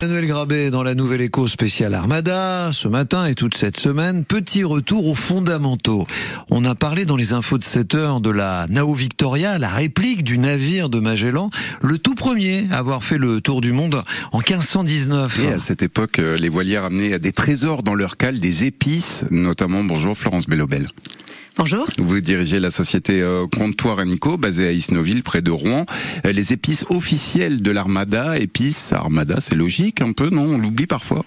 Manuel Grabé dans la nouvelle écho spéciale Armada, ce matin et toute cette semaine, petit retour aux fondamentaux. On a parlé dans les infos de 7 heures de la Nao Victoria, la réplique du navire de Magellan, le tout premier à avoir fait le tour du monde en 1519. Et à cette époque, euh, les voiliers amenaient des trésors dans leur cale, des épices, notamment, bonjour Florence Bellobel. Bonjour. Vous dirigez la société euh, Comptoir Nico, basée à Isnoville, près de Rouen. Euh, les épices officielles de l'Armada, épices, Armada, c'est logique un peu, non? On l'oublie parfois.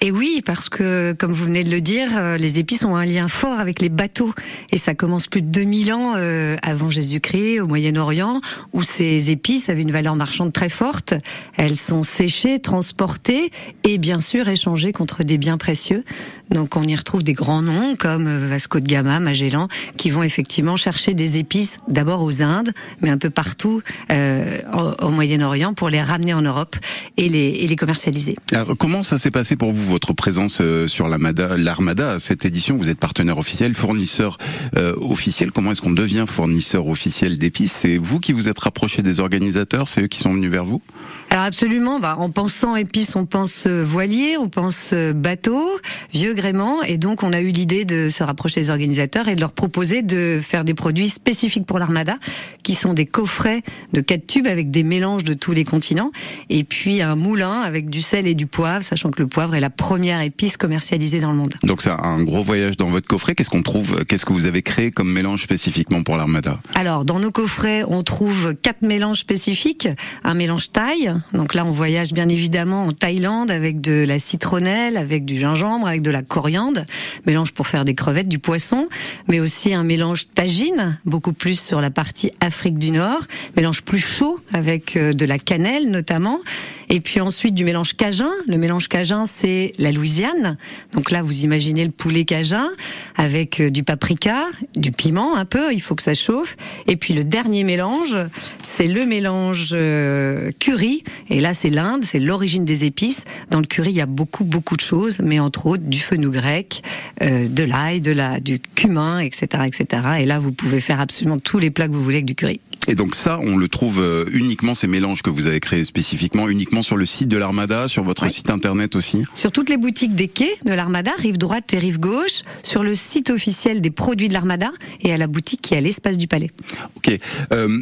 Et oui, parce que, comme vous venez de le dire, euh, les épices ont un lien fort avec les bateaux. Et ça commence plus de 2000 ans euh, avant Jésus-Christ, au Moyen-Orient, où ces épices avaient une valeur marchande très forte. Elles sont séchées, transportées et bien sûr échangées contre des biens précieux. Donc on y retrouve des grands noms comme euh, Vasco de Gama, Magellan, qui vont effectivement chercher des épices d'abord aux Indes, mais un peu partout euh, au, Moyen-Orient pour les ramener en Europe et les, et les commercialiser. Alors, comment ça s'est passé pour vous? Votre présence euh, sur l'Armada, cette édition, vous êtes partenaire officiel, fournisseur euh, officiel. Comment est-ce qu'on devient fournisseur officiel d'épices C'est vous qui vous êtes rapproché des organisateurs? C'est eux qui sont venus vers vous? Alors absolument. Bah, en pensant épices, on pense euh, voilier, on pense bateau, vieux gréement, et donc on a eu l'idée de se rapprocher des organisateurs et de leur proposer de faire des produits spécifiques pour l'Armada, qui sont des coffrets de quatre tubes avec des mélanges de tous les continents, et puis un moulin avec du sel et du poivre, sachant que le poivre est la première épice commercialisée dans le monde. Donc c'est un gros voyage dans votre coffret. Qu'est-ce qu'on trouve Qu'est-ce que vous avez créé comme mélange spécifiquement pour l'Armada? Alors dans nos coffrets, on trouve quatre mélanges spécifiques. Un mélange thaï. Donc là, on voyage bien évidemment en Thaïlande avec de la citronnelle, avec du gingembre, avec de la coriandre. Mélange pour faire des crevettes, du poisson, mais aussi un mélange tagine, beaucoup plus sur la partie Afrique du Nord. Mélange plus chaud avec euh, de la cannelle notamment. Et puis ensuite du mélange cajun. Le mélange cajun, c'est la Louisiane. Donc là, vous imaginez le poulet cajun avec euh, du paprika, du piment un peu, il faut que ça chauffe. Et puis le dernier mélange, c'est le mélange euh, curry. Et là, c'est l'Inde, c'est l'origine des épices. Dans le curry, il y a beaucoup, beaucoup de choses, mais entre autres du fenouil grec, euh, de l'ail, de la, du cumin, etc., etc. Et là, vous pouvez faire absolument tous les plats que vous voulez avec du curry. Et donc ça, on le trouve uniquement, ces mélanges que vous avez créés spécifiquement, uniquement sur le site de l'Armada, sur votre site internet aussi Sur toutes les boutiques des quais de l'Armada, rive droite et rive gauche, sur le site officiel des produits de l'Armada et à la boutique qui est à l'espace du Palais. Ok. Euh,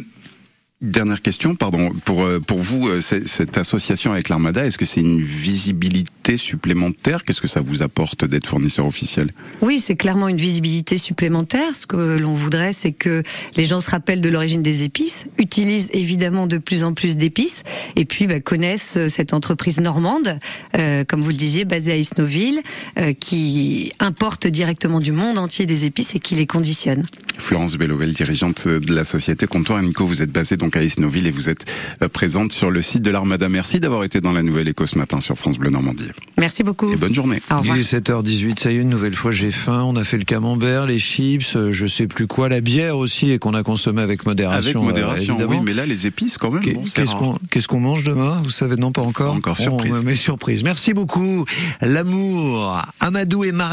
Dernière question, pardon, pour pour vous cette association avec l'Armada, est-ce que c'est une visibilité supplémentaire Qu'est-ce que ça vous apporte d'être fournisseur officiel? Oui, c'est clairement une visibilité supplémentaire. Ce que l'on voudrait, c'est que les gens se rappellent de l'origine des épices, utilisent évidemment de plus en plus d'épices, et puis bah, connaissent cette entreprise normande, euh, comme vous le disiez, basée à Isnoville, euh, qui importe directement du monde entier des épices et qui les conditionne. Florence Bellovel, dirigeante de la société Comptoir Nico, vous êtes basée donc à Isnoville et vous êtes présente sur le site de l'Armada. Merci d'avoir été dans la Nouvelle Éco ce matin sur France Bleu Normandie. Merci beaucoup. Et bonne journée. Il est 7h18, ça y est, une nouvelle fois j'ai faim. On a fait le camembert, les chips, je sais plus quoi, la bière aussi et qu'on a consommé avec modération. Avec modération, euh, oui, mais là les épices quand même. Bon, Qu'est-ce qu'on qu'est-ce qu'on mange demain? Vous savez, non pas encore. Pas encore surprise. On me met surprise. Merci beaucoup. L'amour, Amadou et Marie.